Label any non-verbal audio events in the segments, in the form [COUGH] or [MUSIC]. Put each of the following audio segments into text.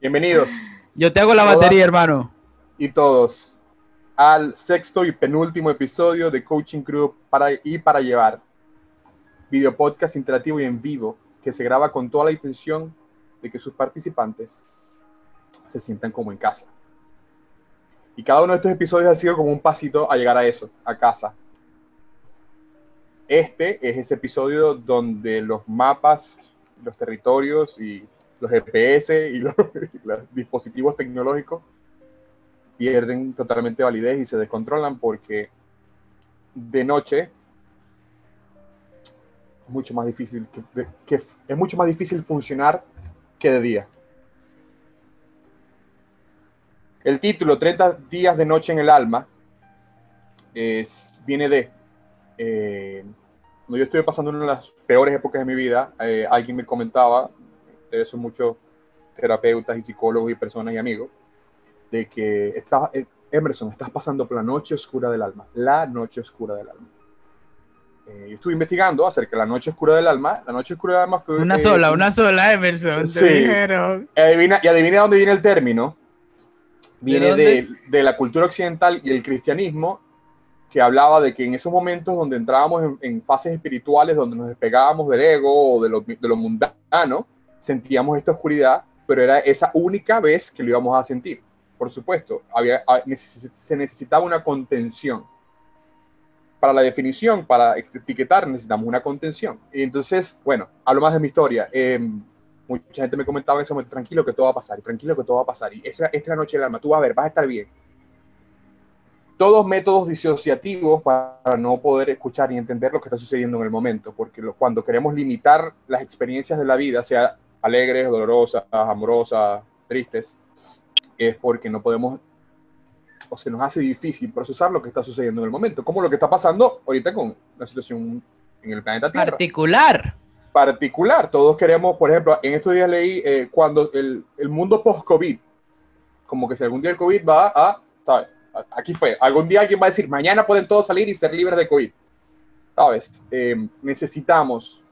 Bienvenidos. Yo te hago la Todas. batería, hermano. y todos al sexto y penúltimo episodio de Coaching Crew para y para llevar. Video podcast interactivo y en vivo que se graba con toda la intención de que sus participantes se sientan como en casa. Y cada uno de estos episodios ha sido como un pasito a llegar a eso, a casa. Este es ese episodio donde los mapas, los territorios y los GPS y [LAUGHS] los, dispositivos tecnológicos pierden totalmente validez y se descontrolan porque de noche es mucho más difícil que- es mucho más difícil funcionar que de día. El título 30 días de noche en el alma es, viene de eh, cuando yo estuve pasando una de las peores épocas de mi vida, eh, alguien me comentaba, de eso muchos terapeutas y psicólogos y personas y amigos, de que estás, eh, Emerson, estás pasando por la noche oscura del alma, la noche oscura del alma. Eh, yo estuve investigando acerca de la noche oscura del alma. La noche oscura del alma fue... Una eh, sola, una sola, Emerson. Sí. Te dijeron. Adivina, y adivina dónde viene el término. Viene dónde? de, de la cultura occidental y el cristianismo, que hablaba de que en esos momentos donde entrábamos en, en fases espirituales, donde nos despegábamos del ego o de lo, de lo mundano, sentíamos esta oscuridad, pero era esa única vez que lo íbamos a sentir. Por supuesto, había, a- neces- se necesitaba una contención. Para la definición, para etiquetar, necesitamos una contención. Y entonces, bueno, hablo más de mi historia. Em, mucha gente me comentaba en ese momento, tranquilo que todo va a pasar, tranquilo que todo va a pasar, y esta, esta noche del alma, tú vas a ver, vas a estar bien. Todos métodos disociativos para no poder escuchar y entender lo que está sucediendo en el momento, porque lo- cuando queremos limitar las experiencias de la vida, sea alegres, dolorosas, amorosas, tristes, es porque no podemos o se nos hace difícil procesar lo que está sucediendo en el momento, como lo que está pasando ahorita con la situación en el planeta Tierra Particular. particular. Todos queremos, por ejemplo, en estos días leí eh, cuando el, el mundo post-COVID, como que si algún día el COVID va a, ¿sabes? Aquí fue, algún día alguien va a decir, mañana pueden todos salir y ser libres de COVID. ¿Sabes? Eh, necesitamos,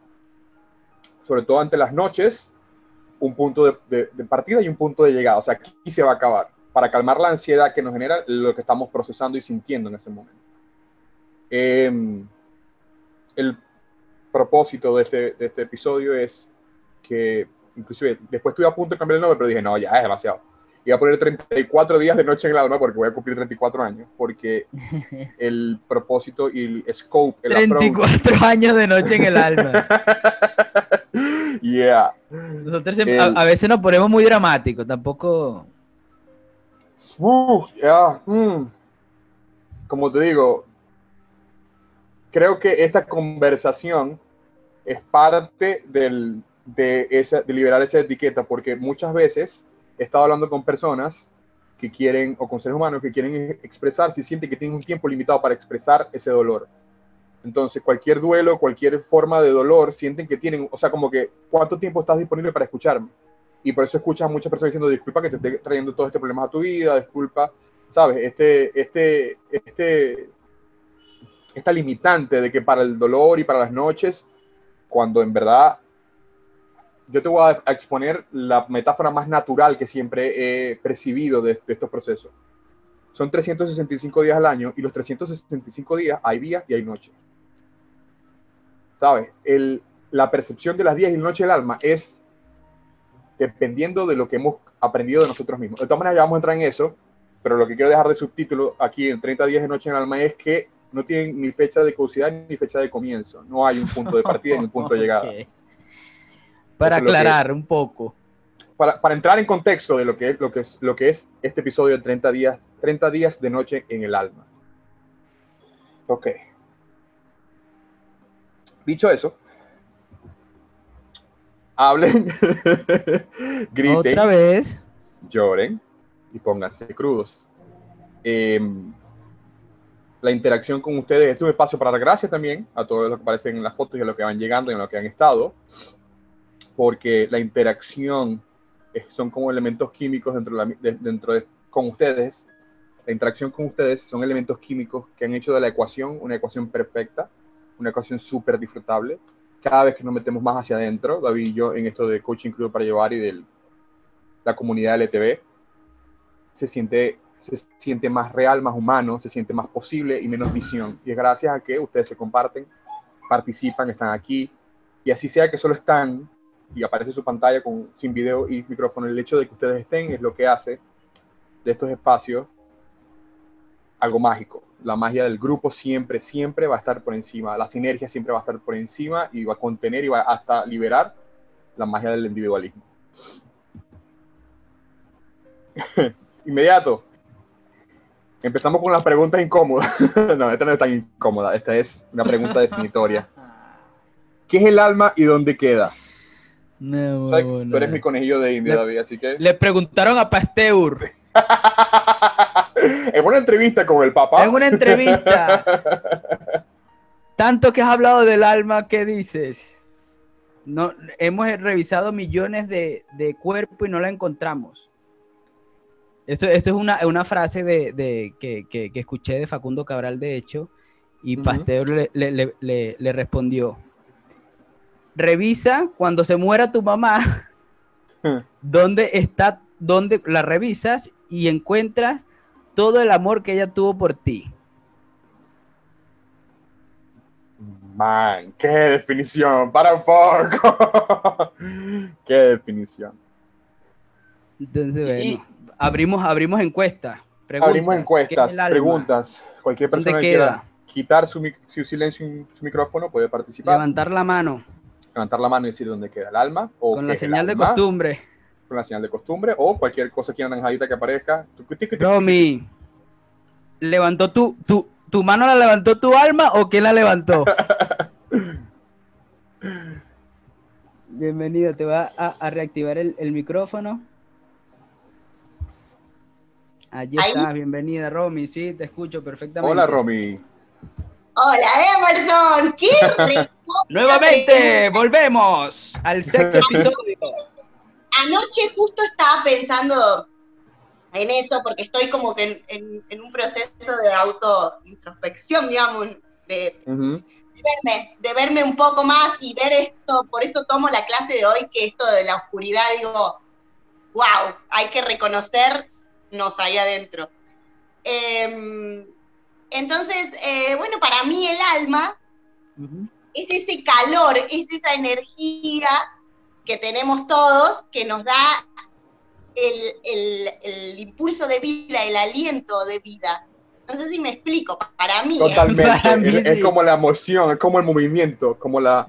sobre todo ante las noches, un punto de, de- de partida y un punto de llegada. O sea, aquí se va a acabar, para calmar la ansiedad que nos genera lo que estamos procesando y sintiendo en ese momento. Eh, el propósito de este, de este episodio es que, inclusive, después estuve a punto de cambiar el nombre, pero dije, no, ya es demasiado. Iba a poner 34 días de noche en el alma porque voy a cumplir 34 años, porque [LAUGHS] el propósito y el scope, el approach- 34 años de noche en el alma. [LAUGHS] [LAUGHS] yeah. Nosotros El- a, a veces nos ponemos muy dramáticos, tampoco. Uh, yeah, mm. Como te digo, creo que esta conversación es parte del, de, esa, de liberar esa etiqueta, porque muchas veces he estado hablando con personas que quieren, o con seres humanos que quieren expresarse y sienten que tienen un tiempo limitado para expresar ese dolor. Entonces, cualquier duelo, cualquier forma de dolor, sienten que tienen, o sea, como que, ¿cuánto tiempo estás disponible para escucharme? Y por eso escuchas a muchas personas diciendo, disculpa que te esté trayendo todo este problema a tu vida, disculpa, ¿sabes? Este, este, este, esta limitante de que para el dolor y para las noches, cuando en verdad yo te voy a, exponer la metáfora más natural que siempre he percibido de, de estos procesos. Son 365 días al año y los 365 días hay días y hay noches. ¿Sabes? El, la percepción de las días y noches del alma es dependiendo de lo que hemos aprendido de nosotros mismos. De todas maneras, ya vamos a entrar en eso, pero lo que quiero dejar de subtítulo aquí en 30 días de noche en el alma es que no tienen ni fecha de caducidad ni fecha de comienzo. No hay un punto de partida ni un punto de llegada. [LAUGHS] Para que- aclarar un poco. Para, para entrar en contexto de lo que, es, lo, que es, lo que es este episodio de 30 días, 30 días de noche en el alma. Ok. Dicho eso, hablen, [LAUGHS] griten, Otra vez. lloren y pónganse crudos. Em, la interacción con ustedes, esto es un espacio para dar gracias también a todos los que aparecen en las fotos y a los que van llegando y a los que han estado, porque la interacción es- son como elementos químicos dentro de, la- de- dentro de con ustedes. La interacción con ustedes son elementos químicos que han hecho de la ecuación una ecuación perfecta, una ecuación súper disfrutable. Cada vez que nos metemos más hacia adentro, David y yo, en esto de coaching club para llevar y del la comunidad LTV, se siente, se siente más real, más humano, se siente más posible y menos visión. Y es gracias a que ustedes se comparten, participan, están aquí, y así sea que solo están y aparece su pantalla con, sin video y micrófono, el hecho de que ustedes estén es lo que hace de estos espacios algo mágico. La magia del grupo siempre, siempre va a estar por encima. La sinergia siempre va a estar por encima y va a contener y va hasta liberar la magia del individualismo. [LAUGHS] Inmediato. Empezamos con las preguntas incómodas. [LAUGHS] no, esta no es tan incómoda. Esta es una pregunta definitoria. [LAUGHS] ¿Qué es el alma y dónde queda? No. Tú eres mi conejillo de India, David, así que... Le preguntaron a Pasteur en una entrevista con el papá. en una entrevista. Tanto que has hablado del alma, ¿qué dices? No, hemos revisado millones de, de cuerpos y no la encontramos. Esto, esto es una, una frase de, de- que, que- que escuché de Facundo Cabral, de hecho, y. Pasteur le- le- le respondió, revisa cuando se muera tu mamá, [LAUGHS] dónde está, dónde la revisas y encuentras todo el amor que ella tuvo por ti. Man, qué definición, para un poco. [LAUGHS] qué definición. Entonces, Y- abrimos, abrimos encuesta. Preguntas, Abrimos ¿qué es encuestas, preguntas. Cualquier ¿Dónde persona que quiera quitar su, silencio en su micrófono puede participar. Levantar la mano levantar la mano y decir dónde queda el alma. O con la señal de costumbre. Con la señal de costumbre. O cualquier cosa aquí naranjadita que aparezca. Romy, ¿levantó tu, tu, tu mano la levantó tu alma o quién la levantó? [LAUGHS] Bienvenido, te va a, a reactivar el, el micrófono. Allí Ahí. estás, bienvenida Romy, sí, te escucho perfectamente. Hola, Romy. Hola, Emerson. ¡Qué [LAUGHS] rico! Nuevamente, volvemos al sexto episodio. Anoche justo estaba pensando en eso porque estoy como que en, en- en un proceso de autointrospección, digamos, de, verme, de verme un poco más y ver esto, por eso tomo la clase de hoy, que esto de la oscuridad, digo, wow, hay que reconocernos ahí adentro. Em, entonces, eh, bueno, para mí el alma es ese calor, es esa energía que tenemos todos que nos da el, el- el impulso de vida, el aliento de vida. No sé si me explico, para mí es Totalmente. Para mí es, es sí. como la emoción, es como el movimiento, como la...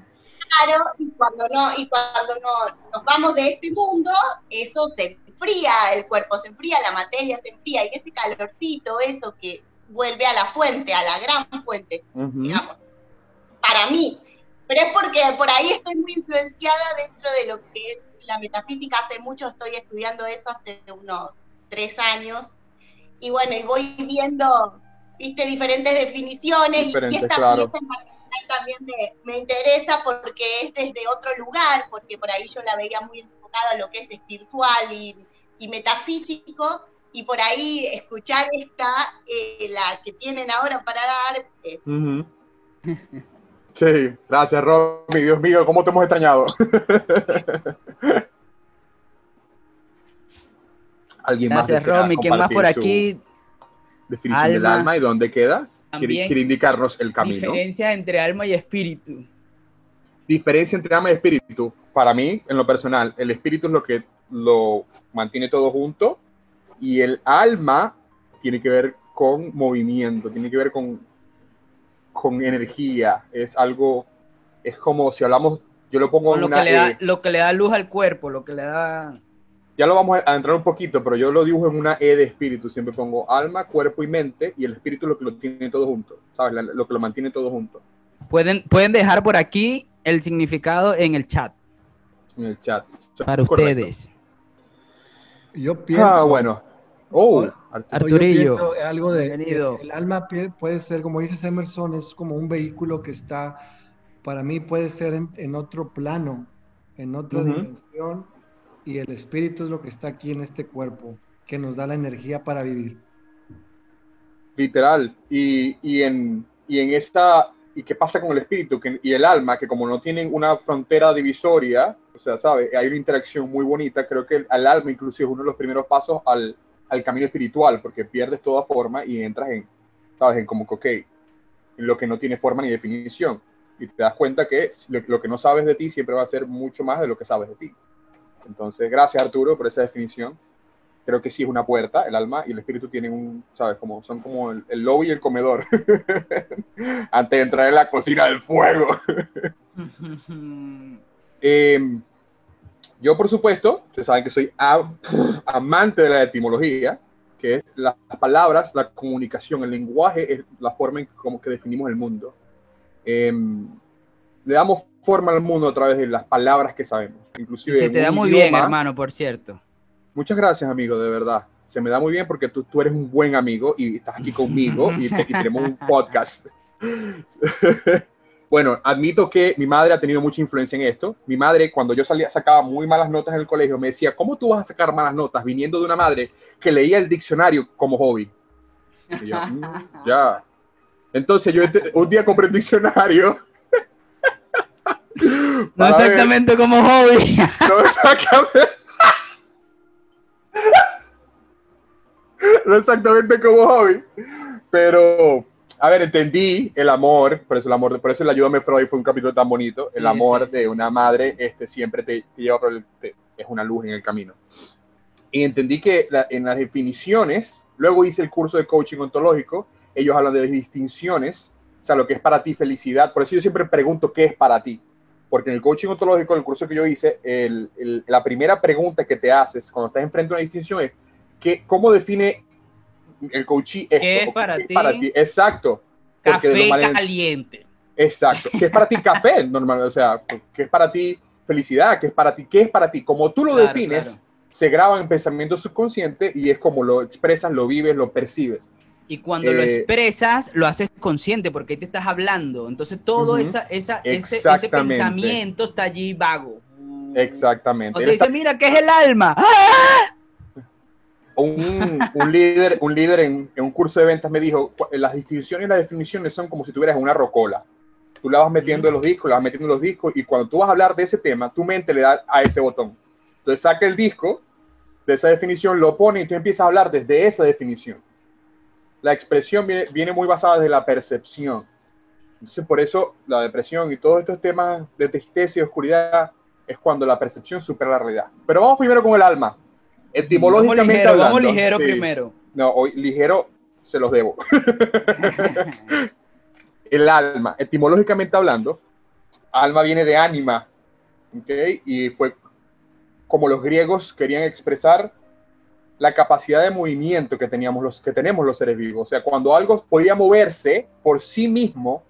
claro y cuando no, y cuando no nos vamos de este mundo, eso se enfría, el cuerpo se enfría, la materia se enfría, y ese calorcito, eso que vuelve a la fuente, a la gran fuente, Ujú. digamos, para mí. Pero es porque por ahí estoy muy influenciada dentro de lo que es la metafísica. Hace mucho estoy estudiando eso, hace unos tres años. Y bueno, y voy viendo, viste, diferentes definiciones. Diferentes, y esta claro. también me, me interesa porque es desde otro lugar, porque por ahí yo la veía muy enfocada a lo que es espiritual y, y metafísico. Y por ahí escuchar esta, eh, la que tienen ahora para dar, eh. [LAUGHS] Sí, gracias, Romy. Dios mío, ¿cómo te hemos extrañado? [LAUGHS] ¿Alguien más Gracias desea Romy, ¿quién más por aquí? Definición del Alma. y dónde queda. Quiere, quiere indicarnos el camino. diferencia entre alma y espíritu. Diferencia entre alma y espíritu. Para mí, en lo personal, el espíritu es lo que lo mantiene todo junto y el alma tiene que ver con movimiento, tiene que ver con, con energía. Es algo, es como si hablamos, yo lo pongo en lo una que, le da, E. lo que le da luz al cuerpo, lo que le da... Ya lo vamos a entrar un poquito, pero yo lo dibujo en una E de espíritu. Siempre pongo alma, cuerpo y mente, y el espíritu es lo que lo tiene todo junto, ¿sabes? Lo que lo mantiene todo junto Pueden, pueden dejar por aquí el significado en el chat en el chat. para Correcto. ustedes. Yo pienso, Ah, bueno. Oh. Arturo. Arturillo, algo de, bienvenido. el alma puede ser, como dices Emerson, es como un vehículo que está, para mí puede ser en, en otro plano, en otra Ujú. dimensión, y el espíritu es lo que está aquí en este cuerpo, que nos da la energía para vivir. Literal. Y, y en, y en esta, ¿y qué pasa con el espíritu que- y el alma? Que como no tienen una frontera divisoria, O sea, ¿sabes? Hay una interacción muy bonita. Creo que al alma inclusive es uno de los primeros pasos al, al camino espiritual, porque pierdes toda forma y entras en, ¿sabes? En como que, ok, en lo que no tiene forma ni definición. Y te das cuenta que lo, lo que no sabes de ti siempre va a ser mucho más de lo que sabes de ti. Entonces, gracias Arturo por esa definición. Creo que sí es una puerta, el alma y el espíritu tienen un, ¿sabes? Como, son como el, el lobby y el comedor. [LAUGHS] Antes de entrar en la cocina del fuego. [LAUGHS] Eh, yo, por supuesto, ustedes saben que soy [LAUGHS] amante de la etimología, que es las palabras, la comunicación, el lenguaje es la forma en como que definimos el mundo. Eh, le damos forma al mundo a través de las palabras que sabemos. Inclusive Se te da muy bien, idioma- hermano, por cierto. Muchas gracias, amigo, de verdad. Se me da muy bien porque tú, tú eres un buen amigo y estás aquí conmigo y, te- y tenemos un podcast. [LAUGHS] bueno, admito que mi madre ha tenido mucha influencia en esto. Mi madre, cuando yo salía, sacaba muy malas notas en el colegio, me decía, ¿cómo tú vas a sacar malas notas viniendo de una madre que leía el diccionario como hobby? Y yo, "Mm, [LAUGHS] ya. Entonces yo un día compré un diccionario. [LAUGHS] No ver- exactamente como hobby. no exactamente. [LAUGHS] no exactamente como hobby. Pero, a ver, entendí el amor, por eso el amor, por eso el Ayúdame Freud fue un capítulo tan bonito. El Sí, amor sí, de sí, una madre este, siempre te, te lleva por el, te- es una luz en el camino. Y entendí que la- en las definiciones, luego hice el curso de coaching ontológico, ellos hablan de distinciones, o sea, lo que es para ti felicidad. Por eso yo siempre pregunto qué es para ti. Porque en el coaching ontológico, el curso que yo hice, el- el- la primera pregunta que te haces cuando estás enfrente a una distinción es, ¿qué, ¿cómo define el esto? ¿Qué es ¿O para ti? Exacto. Porque de Café lo caliente. Exacto. ¿Qué es para ti [LAUGHS] café? Normal, o sea, ¿qué es para ti felicidad? ¿Qué es para ti? ¿Qué es para ti? Como tú lo Claro, defines, claro. se graba en pensamiento subconsciente y es como lo expresas, lo vives, lo percibes. Y cuando lo Eh, expresas, lo haces consciente porque ahí te estás hablando. Entonces todo Ujú. esa, esa, ese, ese pensamiento está allí vago. Exactamente. Cuando está- dice, mira, ¿qué es el alma? ¡Ah! Un, líder, un líder en, un curso de ventas me dijo, "Cu- las distinciones y las definiciones son como si tuvieras una rocola. Tú la vas metiendo en los discos, la vas metiendo en los discos y cuando tú vas a hablar de ese tema, tu mente le da a ese botón. Entonces saca el disco de esa definición, lo pone y tú empiezas a hablar desde esa definición. La expresión viene, viene muy basada desde la percepción. Entonces por eso la depresión y todos estos temas de tristeza y oscuridad es cuando la percepción supera la realidad. Pero vamos primero con el alma. Etimológicamente vamos ligero, hablando. vamos ligero sí. primero. No, hoy ligero se los debo. [LAUGHS] El alma, etimológicamente hablando, alma viene de ánima, ¿ok? Y fue como los griegos querían expresar la capacidad de movimiento que teníamos los que tenemos los seres vivos. O sea, cuando algo podía moverse por sí mismo,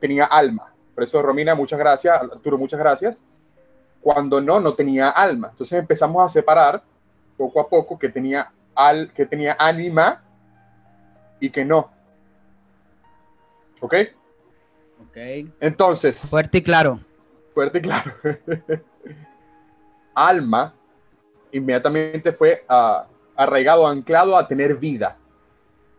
tenía alma. Por eso, Romina, muchas gracias. Arturo, muchas gracias. Cuando no, no tenía alma. Entonces empezamos a separar poco a poco que tenía, al, que tenía ánima y que no. ¿Ok? ok. Entonces, Fuerte y claro. fuerte y claro. [LAUGHS] Alma inmediatamente fue ah, arraigado, anclado a tener vida.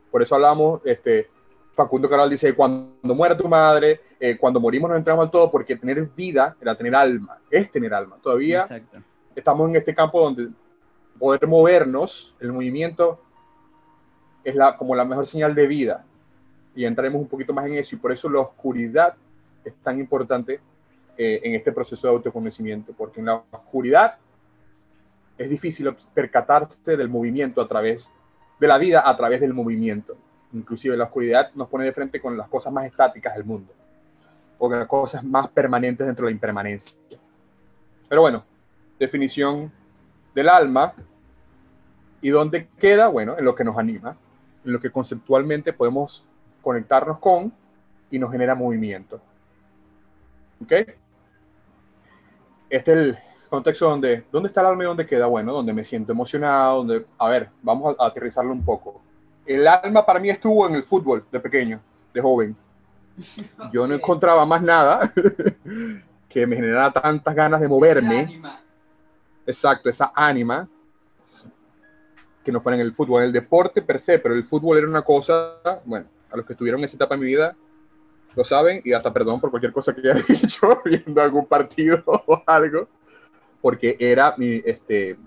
Por eso hablamos, este, Facundo Cabral dice, cuando muera tu madre, eh, cuando morimos nos entramos al todo, porque tener vida era tener alma, es tener alma. Todavía Exacto. estamos en este campo donde poder movernos, el movimiento es la, como la mejor señal de vida. Y entraremos un poquito más en eso. Y por eso la oscuridad es tan importante eh, en este proceso de autoconocimiento, porque en la oscuridad es difícil percatarse del movimiento a través de la vida, a través del movimiento. Inclusive la oscuridad nos pone de frente con las cosas más estáticas del mundo, o las cosas más permanentes dentro de la impermanencia. Pero bueno, definición del alma. ¿Y dónde queda? Bueno, en lo que nos anima, en lo que conceptualmente podemos conectarnos con y nos genera movimiento. ¿Ok? Este es el contexto donde, ¿dónde está el alma y dónde queda? Bueno, donde me siento emocionado, donde, a ver, vamos a, a aterrizarlo un poco. El alma para mí estuvo en el fútbol de pequeño, de joven. Yo no encontraba más nada [LAUGHS] que me generara tantas ganas de moverme. Exacto, esa ánima que no fuera en el fútbol, en el deporte per se, pero el fútbol era una cosa, bueno, a los que estuvieron en esa etapa de mi vida lo saben y hasta perdón por cualquier cosa que [LAUGHS] haya dicho viendo algún partido [LAUGHS] o algo, porque era mi, este,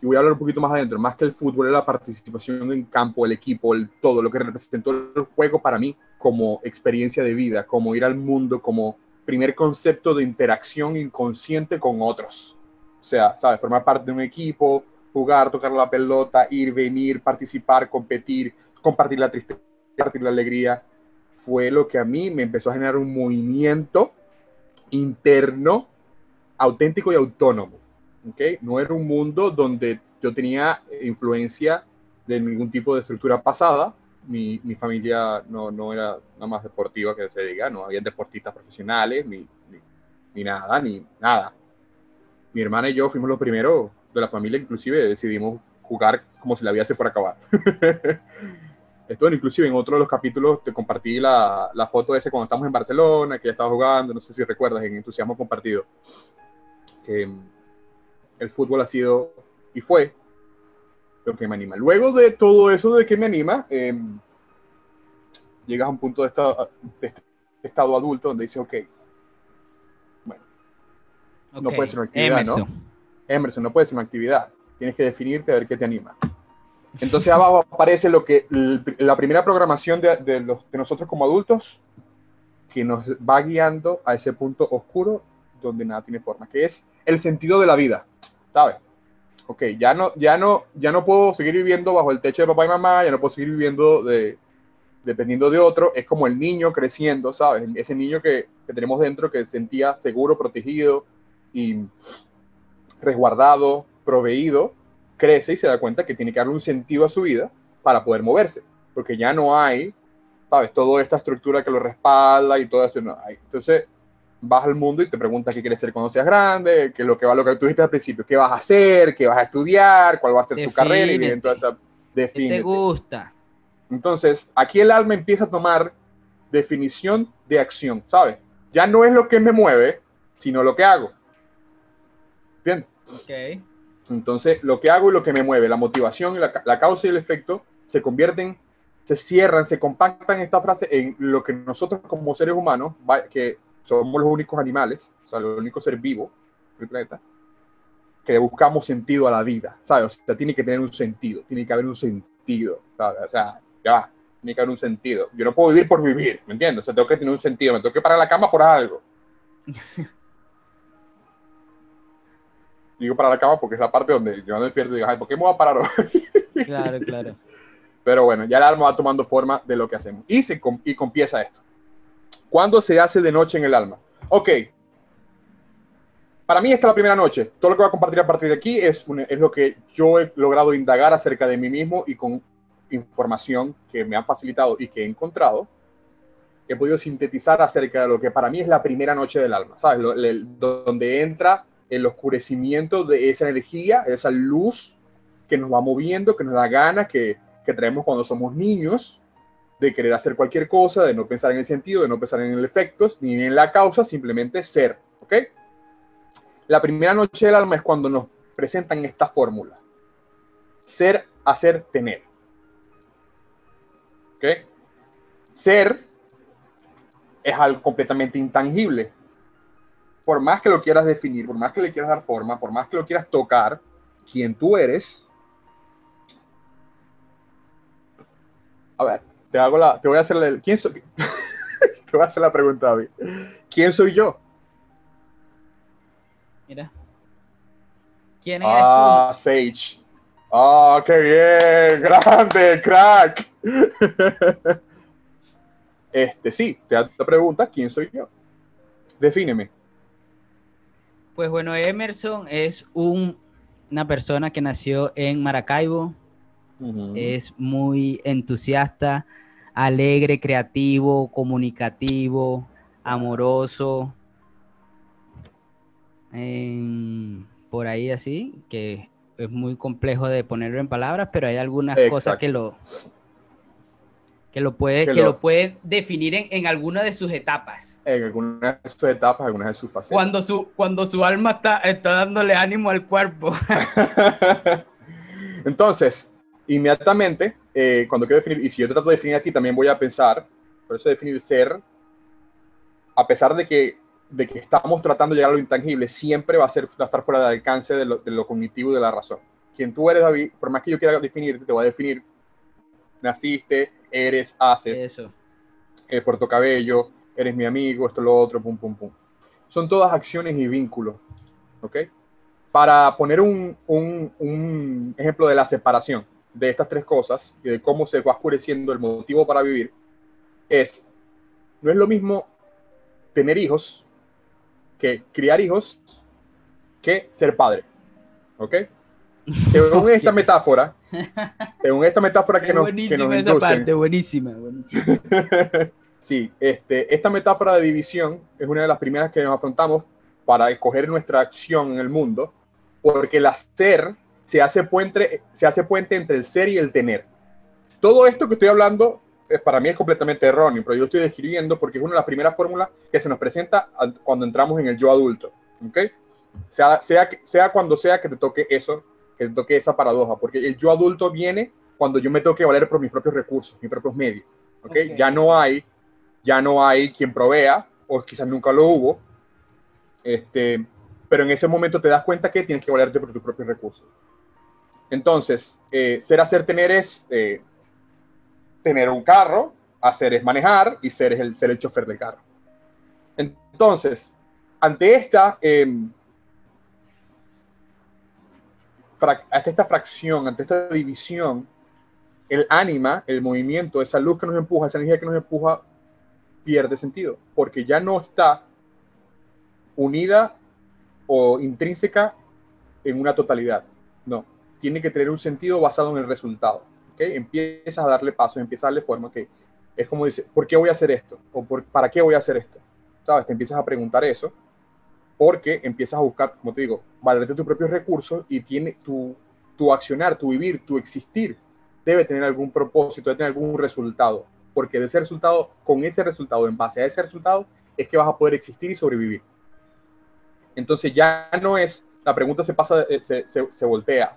y voy a hablar un poquito más adentro, más que el fútbol, era la participación en campo, el equipo, el todo, lo que representó el juego para mí como experiencia de vida, como ir al mundo, como primer concepto de interacción inconsciente con otros. O sea, ¿sabes? Formar parte de un equipo, jugar, tocar la pelota, ir, venir, participar, competir, compartir la tristeza, compartir la alegría, fue lo que a mí me empezó a generar un movimiento interno, auténtico y autónomo. ¿okay? No era un mundo donde yo tenía influencia de ningún tipo de estructura pasada. Mi, mi familia no, no, era nada más deportiva que se diga, no había deportistas profesionales, ni, ni, ni nada, ni nada. Mi hermana y yo fuimos los primeros de la familia, inclusive decidimos jugar como si la vida se fuera a acabar. [LAUGHS] Esto, inclusive en otro de los capítulos te compartí la, la foto de ese cuando estamos en Barcelona, que ya estaba jugando, no sé si recuerdas, en Entusiasmo Compartido. Eh, el fútbol ha sido y fue lo que me anima. Luego de todo eso de que me anima, eh, llegas a un punto de de estado adulto donde dices, ok, bueno, No puede ser una actividad, Emerson. ¿no? Emerson, no puede ser una actividad. Tienes que definirte a ver qué te anima. Entonces abajo [LAUGHS] aparece lo que la primera programación de, de los, de nosotros como adultos que nos va guiando a ese punto oscuro donde nada tiene forma, que es el sentido de la vida, ¿sabes? Ok, ya no, ya no, ya no puedo seguir viviendo bajo el techo de papá y mamá, ya no puedo seguir viviendo de, dependiendo de otro, es como el niño creciendo, ¿sabes? Ese niño que, que tenemos dentro que se sentía seguro, protegido y resguardado, proveído, crece y se da cuenta que tiene que darle un sentido a su vida para poder moverse, porque ya no hay, ¿sabes? Toda esta estructura que lo respalda y todo eso no hay. Entonces, vas al mundo y te preguntas qué quieres ser cuando seas grande, qué es lo que va lo que tú dijiste al principio, qué vas a hacer, qué vas a estudiar, cuál va a ser tu carrera y bien, toda esa ¿Qué te gusta? Entonces, aquí el alma empieza a tomar definición de acción, ¿sabes? Ya no es lo que me mueve, sino lo que hago. ¿Entiendes? Ok. Entonces, lo que hago y lo que me mueve, la motivación, la, la causa y el efecto, se convierten, se cierran, se compactan esta frase en lo que nosotros como seres humanos, que somos los únicos animales, o sea, los únicos seres vivos del planeta, que le buscamos sentido a la vida, ¿sabes? O sea, tiene que tener un sentido, tiene que haber un sentido, ¿sabes? O sea, ya va, tiene que haber un sentido. Yo no puedo vivir por vivir, ¿me entiendes? O sea, tengo que tener un sentido, me tengo que parar la cama por algo. [LAUGHS] Digo para la cama porque es la parte donde yo me despierto y digo, ay, ¿por qué me voy a parar hoy? [LAUGHS] Claro, claro. Pero bueno, ya el alma va tomando forma de lo que hacemos. Y, se, y empieza esto. ¿Cuándo se hace de noche en el alma? Ok. Para mí esta es la primera noche. Todo lo que voy a compartir a partir de aquí es, un- es lo que yo he logrado indagar acerca de mí mismo y con información que me han facilitado y que he encontrado. He podido sintetizar acerca de lo que para mí es la primera noche del alma, ¿sabes? Lo- donde entra el oscurecimiento de esa energía, esa luz que nos va moviendo, que nos da ganas, que, que traemos cuando somos niños, de querer hacer cualquier cosa, de no pensar en el sentido, de no pensar en el efecto, ni en la causa, simplemente ser, ¿ok? La primera noche del alma es cuando nos presentan esta fórmula. Ser, hacer, tener. ¿Ok? Ser es algo completamente intangible. Por más que lo quieras definir, por más que le quieras dar forma, por más que lo quieras tocar, quien tú eres. A ver, te hago la, te voy a hacer la, ¿quién soy? [LAUGHS] te voy a hacer la pregunta, David. ¿Quién soy yo? Mira. ¿Quién eres Ah, Sage. Ah, qué bien, grande, crack. [LAUGHS] Este, sí, te hago la pregunta, ¿quién soy yo? Defíneme. Pues bueno, Emerson es un- una persona que nació en Maracaibo, es muy entusiasta, alegre, creativo, comunicativo, amoroso. por ahí así, que es muy complejo de ponerlo en palabras, pero hay algunas cosas que lo que lo puede, Que que lo- lo puede definir en, en alguna de sus etapas. En algunas de sus etapas, algunas de sus facetas. Cuando su, cuando su alma está, está dándole ánimo al cuerpo. [LAUGHS] Entonces, inmediatamente, eh, cuando quiero definir, y si yo trato de definir aquí, también voy a pensar, por eso definir ser, a pesar de que de que estamos tratando de llegar a lo intangible, siempre va a, ser, va a estar fuera del alcance de lo, de lo cognitivo y de la razón. Quien tú eres, David, por más que yo quiera definirte, te voy a definir. Naciste, eres, haces, Eso. eh, por tu cabello, eres mi amigo, esto, lo otro, pum, pum, pum. Son todas acciones y vínculos, ¿ok? Para poner un, un- un ejemplo de la separación de estas tres cosas y de cómo se va oscureciendo el motivo para vivir, es, no es lo mismo tener hijos que criar hijos que ser padre, ¿ok? Según [LAUGHS] esta metáfora, según esta metáfora que Es nos, que buenísima nos esa inducen, parte, buenísima, buenísima. [LAUGHS] Sí, este, esta metáfora de división es una de las primeras que nos afrontamos para escoger nuestra acción en el mundo, porque el hacer se hace puente, se hace puente entre el ser y el tener. Todo esto que estoy hablando eh, para mí es completamente erróneo, pero yo lo estoy describiendo porque es una de las primeras fórmulas que se nos presenta cuando entramos en el yo adulto. ¿ok? Sea, sea, que- sea cuando sea que te toque eso, que toque esa paradoja, porque el yo adulto viene cuando yo me tengo que valer por mis propios recursos, mis propios medios. ¿ok? Ok. Ya no hay ya no hay quien provea, o quizás nunca lo hubo, este, pero en ese momento te das cuenta que tienes que valerte por tus propios recursos. Entonces, eh, ser, hacer, tener es eh, tener un carro, hacer es manejar y ser es el, ser el chofer del carro. Entonces, ante esta, em, ante esta fracción, ante esta división, el ánima, el movimiento, esa luz que nos empuja, esa energía que nos empuja, pierde sentido, porque ya no está unida o intrínseca en una totalidad. No, tiene que tener un sentido basado en el resultado. ¿ok? Empiezas a darle paso, empiezas a darle forma. que Es como dice, ¿por qué voy a hacer esto? ¿O por, para qué voy a hacer esto? ¿Sabes? Te empiezas a preguntar eso porque empiezas a buscar, como te digo, valerte tus propios recursos y tiene tu, tu accionar, tu vivir, tu existir debe tener algún propósito, debe tener algún resultado, porque de ese resultado, con ese resultado, en base a ese resultado, es que vas a poder existir y sobrevivir. Entonces ya no es, la pregunta se pasa, eh, se, se, se voltea.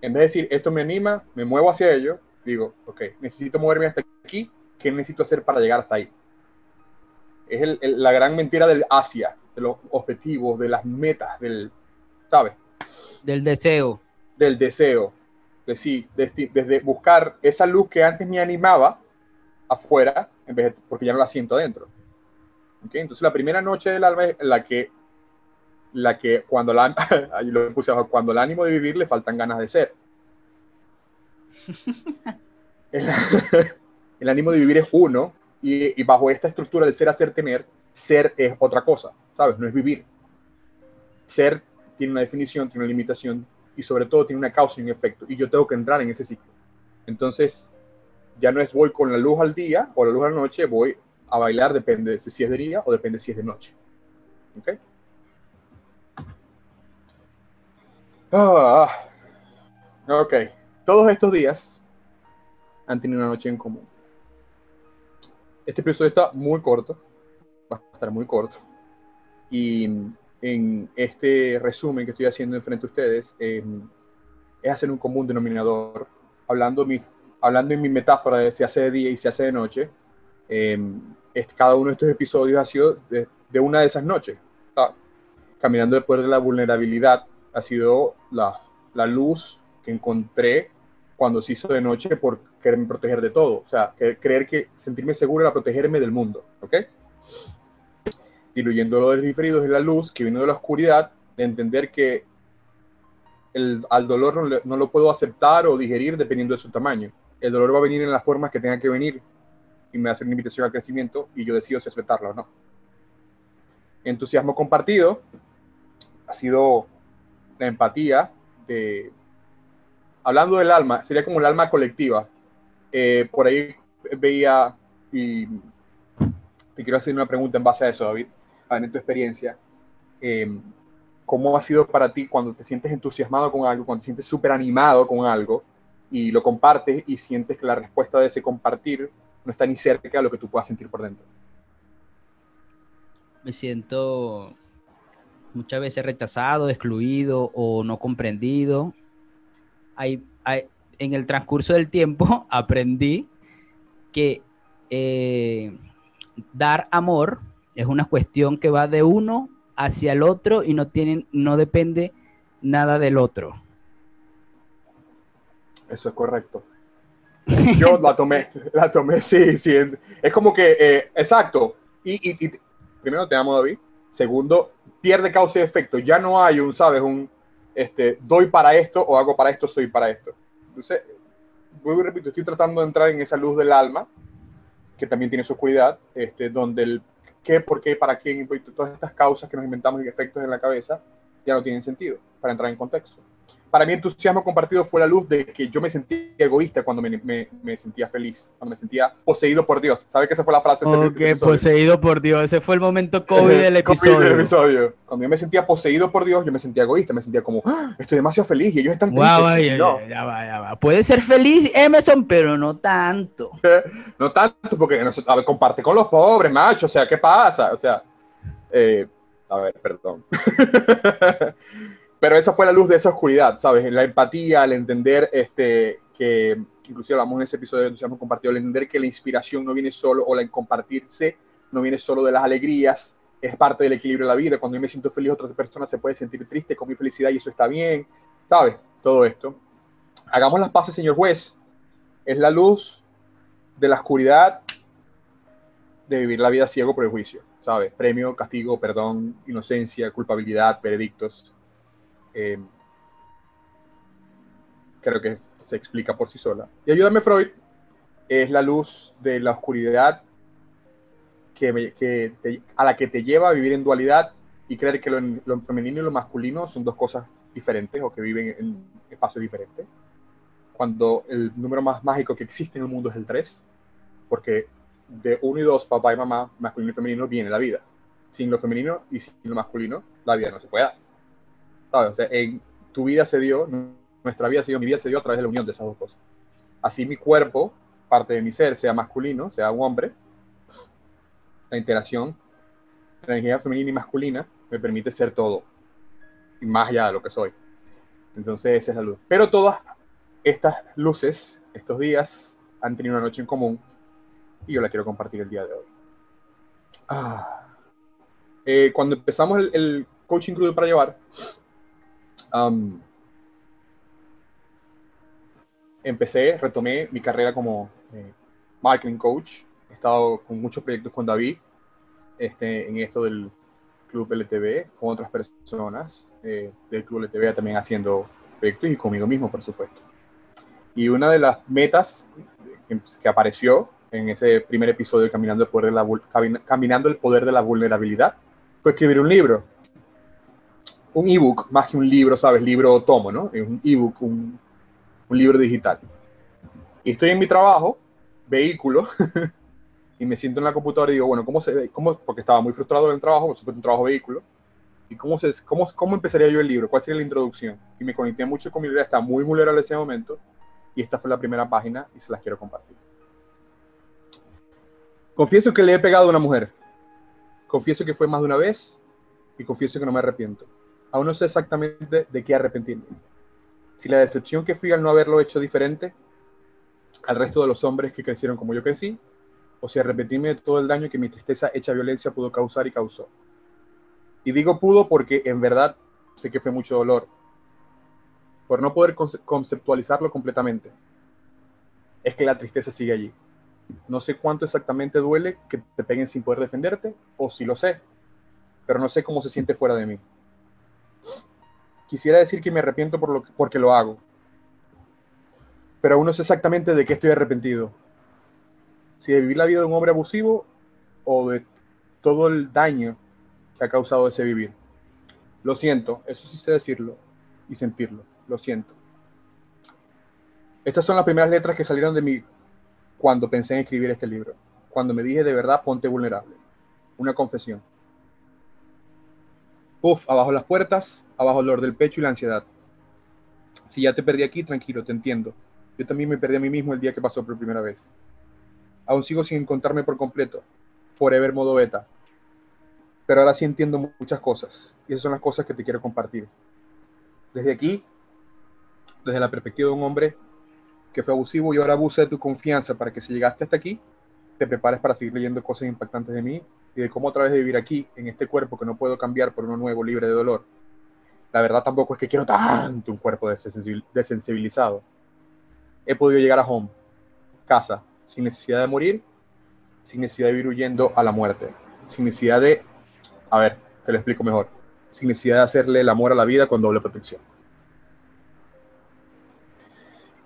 En vez de decir, esto me anima, me muevo hacia ello, digo, ok, necesito moverme hasta aquí, ¿qué necesito hacer para llegar hasta ahí? Es el- el- la gran mentira del hacia, de los objetivos, de las metas, del, ¿sabes? Del deseo. del deseo, de sí, desde, desde buscar esa luz que antes me animaba afuera, en vez de- porque ya no la siento adentro. ¿Ok? Entonces la primera noche del alma es la que, la que cuando la, [LAUGHS] ahí lo puse abajo, cuando el ánimo de vivir le faltan ganas de ser. [LAUGHS] El, [LAUGHS] el ánimo de vivir es uno y, y bajo esta estructura del ser, hacer, tener, ser es otra cosa, ¿sabes? No es vivir. Ser tiene una definición, tiene una limitación y sobre todo tiene una causa y un efecto y yo tengo que entrar en ese ciclo. Entonces, ya no es voy con la luz al día o la luz a la noche, voy a bailar, depende de si es de día o depende si es de noche. ¿Ok? Ah, ok. Todos estos días han tenido una noche en común. Este episodio está muy corto, va a estar muy corto. Y en este resumen que estoy haciendo enfrente a ustedes eh, es hacer un común denominador, hablando, mi, hablando en mi metáfora de se hace de día y se hace de noche. eh, es- cada uno de estos episodios ha sido de, de una de esas noches. Caminando después de la vulnerabilidad ha sido la, la luz que encontré cuando se hizo de noche por quererme proteger de todo. O sea, creer que sentirme seguro era protegerme del mundo. ¿Ok? Diluyendo lo del diferido es la luz que viene de la oscuridad, de entender que el, al dolor no, no lo puedo aceptar o digerir dependiendo de su tamaño. El dolor va a venir en las formas que tenga que venir y me hace una invitación al crecimiento y yo decido si aceptarla o no. Entusiasmo compartido ha sido la empatía de... Hablando del alma, sería como el alma colectiva. Eh, por ahí veía y te quiero hacer una pregunta en base a eso, David, en tu experiencia. eh, ¿Cómo ha sido para ti cuando te sientes entusiasmado con algo, cuando te sientes súper animado con algo y lo compartes y sientes que la respuesta de ese compartir no está ni cerca de lo que tú puedas sentir por dentro? Me siento muchas veces rechazado, excluido o no comprendido. Hay, hay- en el transcurso del tiempo [LAUGHS] aprendí que eh, dar amor Es una cuestión que va de uno hacia el otro y no, tienen, no depende nada del otro. Eso es correcto. [LAUGHS] Yo la tomé, la tomé, sí, sí. Es como que, eh, exacto. Y, y, y, primero te amo, David. Segundo, pierde causa y efecto. Ya no hay un, ¿sabes? Un, este, doy para esto o hago para esto, soy para esto. Entonces, vuelvo repito, estoy tratando de entrar en esa luz del alma, que también tiene su oscuridad, este, donde el qué, por qué, para quién, todas estas causas que nos inventamos y efectos en la cabeza ya no tienen sentido para entrar en contexto para mí entusiasmo compartido fue la luz de que yo me sentía egoísta cuando me, me, me sentía feliz, cuando me sentía poseído por Dios. ¿Sabes que esa fue la frase? Ok, poseído por Dios. Ese fue el momento [LAUGHS] COVID del episodio. COVID del episodio. Cuando yo me sentía poseído por Dios, yo me sentía egoísta, me sentía como, ¡Ah! estoy demasiado feliz y ellos están wow, tristes. no. ya, va, ya va. Puede ser feliz Emerson, pero no tanto. [LAUGHS] no tanto, porque a ver, comparte con los pobres, macho. O sea, ¿qué pasa? O sea, eh, a ver, perdón. [LAUGHS] Pero esa fue la luz de esa oscuridad, ¿sabes? La empatía, el entender este, que, inclusive hablamos en ese episodio de Entusiasmo Compartido, el entender que la inspiración no viene solo, o la en compartirse, no viene solo de las alegrías, es parte del equilibrio de la vida. Cuando yo me siento feliz, otra persona se puede sentir triste con mi felicidad y eso está bien, ¿sabes? Todo esto. Hagamos las paces, señor juez. Es la luz de la oscuridad de vivir la vida ciego por el juicio, ¿sabes? Premio, castigo, perdón, inocencia, culpabilidad, veredictos eh, creo que se explica por sí sola. Y Ayúdame Freud es la luz de la oscuridad que, a la que te lleva a vivir en dualidad y creer que lo, femenino y lo masculino son dos cosas diferentes o que viven en espacios diferentes. Cuando el número más mágico que existe en el mundo es el 3, porque de uno y dos, papá y mamá, masculino y femenino, viene la vida. Sin lo femenino y sin lo masculino, la vida no se puede dar. O sea, en tu vida se dio, nuestra vida se dio, mi vida se dio a través de la unión de esas dos cosas. Así mi cuerpo, parte de mi ser, sea masculino, sea un hombre, la interacción, la energía femenina y masculina me permite ser todo, y más allá de lo que soy. Entonces esa es la luz. Pero todas estas luces, estos días, han tenido una noche en común y yo la quiero compartir el día de hoy. Ah. Eh, cuando empezamos el, el coaching crudo para llevar, empecé, retomé mi carrera como eh, marketing coach. He estado con muchos proyectos con David este, en esto del Club LTV, con otras personas eh, del Club LTV también haciendo proyectos y conmigo mismo, por supuesto. Y una de las metas que, apareció en ese primer episodio Caminando el, poder de la, Caminando el Poder de la Vulnerabilidad fue escribir un libro un ebook más que un libro, ¿sabes? Libro o tomo, ¿no? Es un ebook, un, un libro digital. Y estoy en mi trabajo, vehículo, [LAUGHS] y me siento en la computadora y digo, bueno, ¿cómo se? ¿Cómo? Porque estaba muy frustrado en el trabajo, por supuesto, un trabajo vehículo. ¿Y cómo, se, cómo, cómo empezaría yo el libro? ¿Cuál sería la introducción? Y me conecté mucho con mi idea, estaba muy vulnerable en ese momento, y esta fue la primera página y se las quiero compartir. Confieso que le he pegado a una mujer. Confieso que fue más de una vez y confieso que no me arrepiento aún no sé exactamente de qué arrepentirme. Si la decepción que fui al no haberlo hecho diferente al resto de los hombres que crecieron como yo crecí, o si arrepentirme de todo el daño que mi tristeza hecha violencia pudo causar y causó. Y digo pudo porque en verdad sé que fue mucho dolor, por no poder conceptualizarlo completamente. Es que la tristeza sigue allí. No sé cuánto exactamente duele que te peguen sin poder defenderte, o si lo sé, pero no sé cómo se siente fuera de mí. Quisiera decir que me arrepiento por lo, porque lo hago, pero aún no sé exactamente de qué estoy arrepentido. Si de vivir la vida de un hombre abusivo o de todo el daño que ha causado ese vivir. Lo siento, eso sí sé decirlo y sentirlo, lo siento. Estas son las primeras letras que salieron de mí cuando pensé en escribir este libro, cuando me dije de verdad ponte vulnerable, una confesión. Uf, abajo las puertas, abajo el dolor del pecho y la ansiedad. Si ya te perdí aquí, tranquilo, te entiendo. Yo también me perdí a mí mismo el día que pasó por primera vez. Aún sigo sin encontrarme por completo. Forever modo beta. Pero ahora sí entiendo muchas cosas. Y esas son las cosas que te quiero compartir. Desde aquí, desde la perspectiva de un hombre que fue abusivo y ahora abusa de tu confianza para que si llegaste hasta aquí, te prepares para seguir leyendo cosas impactantes de mí y de cómo a través de vivir aquí, en este cuerpo que no puedo cambiar por uno nuevo, libre de dolor, la verdad tampoco es que quiero tanto un cuerpo desensibil- desensibilizado. He podido llegar a home, casa, sin necesidad de morir, sin necesidad de vivir huyendo a la muerte, sin necesidad de, a ver, te lo explico mejor, sin necesidad de hacerle el amor a la vida con doble protección.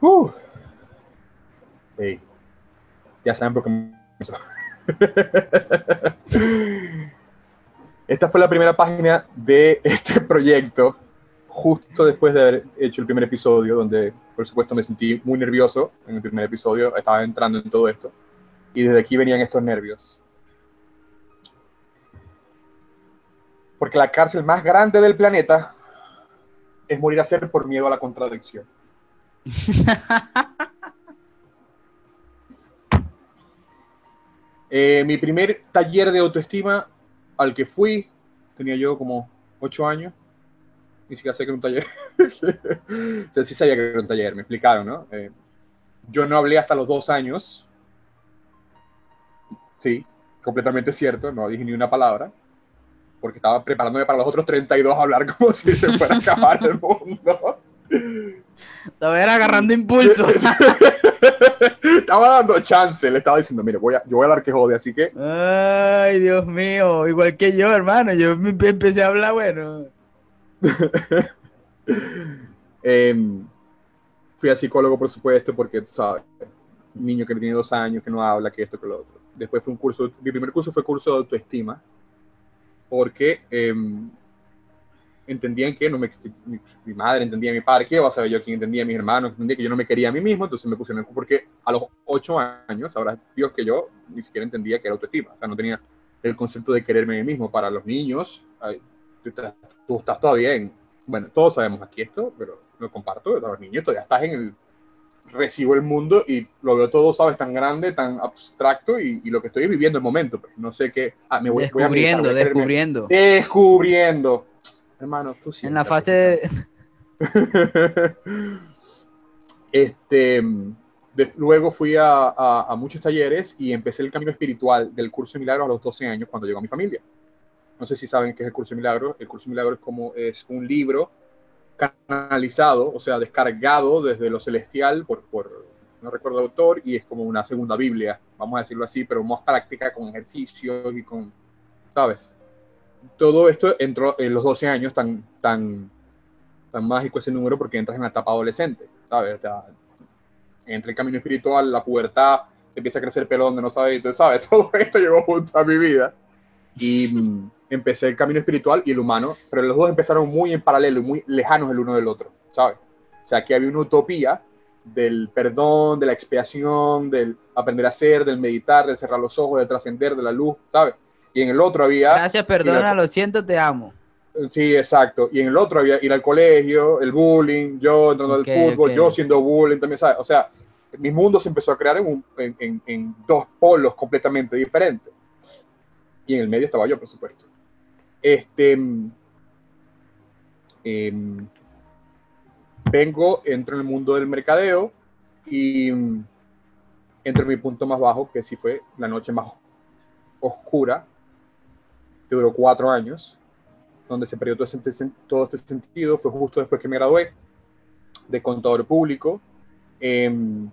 Uh. Ey, ya saben por qué me. [LAUGHS] Esta fue la primera página de [LAUGHS] este proyecto, justo después de haber hecho el primer episodio, donde por supuesto me sentí muy nervioso en el primer episodio, estaba entrando en todo esto, y desde aquí venían estos nervios. Porque la cárcel más grande del planeta es morir a ser por miedo a la contradicción. [LAUGHS] Eh, mi primer taller de autoestima al que fui, tenía yo como ocho años, ni siquiera sé que era un taller. [LAUGHS] o sea, sí sabía que era un taller, me explicaron, ¿no? Eh, yo no hablé hasta los dos años. Sí, completamente cierto, no dije ni una palabra, porque estaba preparándome para los otros 32 a hablar [LAUGHS] como si se fuera a acabar el mundo. [LAUGHS] Estaba era agarrando impulso. [LAUGHS] estaba dando chance, le estaba diciendo, mire, voy a, yo voy a hablar que jode, así que Ay, Dios mío, igual que yo, hermano. Yo empe- empecé a hablar, bueno. [LAUGHS] Em, fui al psicólogo, por supuesto, porque tú sabes, niño que tiene dos años, que no habla, que esto, que lo otro. Después fue un curso, mi primer curso fue curso de autoestima, porque em, entendían que no me, mi, mi madre entendía a mi padre, que iba a saber yo quién entendía a mis hermanos, entendía que yo no me quería a mí mismo, entonces me pusieron porque a los ocho años, sabrás Dios que yo ni siquiera entendía que era autoestima, o sea, no tenía el concepto de quererme a mí mismo. Para los niños, ay, tú, estás, tú estás todavía en, bueno, todos sabemos aquí esto, pero lo comparto, para los niños todavía estás en el, recibo el mundo y lo veo todo, sabes, tan grande, tan abstracto y, y lo que estoy es viviendo el momento, pues no sé qué, ah, me voy, voy a meditar, Descubriendo, voy a descubriendo. descubriendo. Hermano, tú En la fase de... [LAUGHS] este, de- luego fui a, a- a muchos talleres y empecé el camino espiritual del curso de milagros a los 12 años cuando llegó mi familia. No sé si saben qué es el curso de milagros. El curso de milagros es como es un libro canalizado, o sea, descargado desde lo celestial por, por no recuerdo el autor y es como una segunda Biblia, vamos a decirlo así, pero más práctica con ejercicios y con, ¿sabes? Todo esto entró en los 12 años tan, tan, tan mágico ese número porque entras en la etapa adolescente, ¿sabes? O entre el camino espiritual, la pubertad, empieza a crecer el pelo donde no sabes, sabes, [LAUGHS] todo esto llegó junto a mi vida. Y mm, empecé el camino espiritual y el humano, pero los dos empezaron muy en paralelo y muy lejanos el uno del otro, ¿sabes? O sea, que había una utopía del perdón, de la expiación, del aprender a hacer, del meditar, del cerrar los ojos, del trascender, de la luz, ¿sabes? Y en el otro había... Gracias, perdona, lo siento, te amo. Sí, exacto. Y en el otro había ir al colegio, el bullying, yo entrando al fútbol, yo siendo bullying también, ¿sabes? O sea, mi mundo se empezó a crear en, un- en- en- en dos polos completamente diferentes. Y en el medio estaba yo, por supuesto. Este. mm, em, vengo, entro en el mundo del mercadeo y mm, entro en mi punto más bajo, que sí fue la noche más oscura, duró cuatro años donde se perdió todo, ese, todo este sentido fue justo después que me gradué de contador público. em,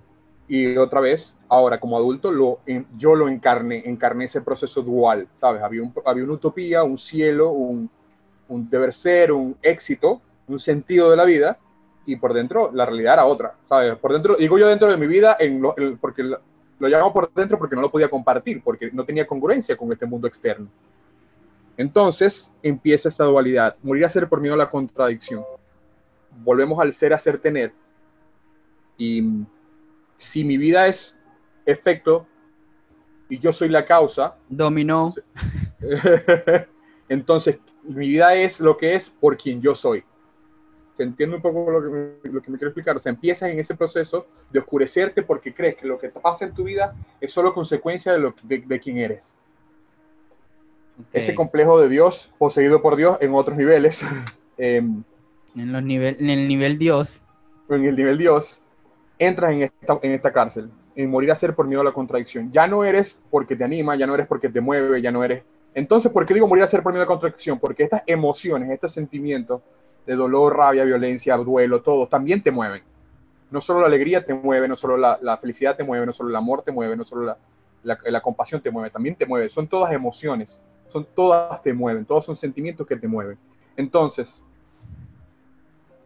y otra vez, ahora como adulto, yo lo encarné, encarné ese proceso dual, ¿sabes? Había, había una utopía, un cielo, un, deber ser, un éxito, un sentido de la vida, y por dentro la realidad era otra, ¿sabes? Por dentro, digo yo dentro de mi vida, lo- en- porque lo llamo por dentro porque no lo podía compartir, porque no tenía congruencia con este mundo externo. Entonces empieza esta dualidad, morir a ser por miedo a la contradicción. Volvemos al ser, hacer, tener. Y si mi vida es efecto y yo soy la causa, Dominó. [LAUGHS] entonces mi vida es lo que es por quien yo soy. ¿Se entiende un poco lo que, me, lo que me quiero explicar? O sea, empiezas en ese proceso de oscurecerte porque crees que lo que te pasa en tu vida es solo consecuencia de, lo, de, de quién eres. Ese Ok. complejo de Dios, poseído por Dios en otros niveles, [LAUGHS] em, En, los nivel, en el nivel Dios. en el nivel Dios, entras en esta, en esta cárcel, en morir a ser por miedo a la contradicción. Ya no eres porque te anima, ya no eres porque te mueve, ya no eres Entonces, ¿por qué digo morir a ser por medio de contradicción? Porque estas emociones, estos sentimientos de dolor, rabia, violencia, duelo, todos también te mueven. No solo la alegría te mueve, no solo la, felicidad te mueve, no solo el amor te mueve, no solo la, la, compasión te mueve, también te mueve. Son todas emociones, son todas te mueven, todos son sentimientos que te mueven. Entonces,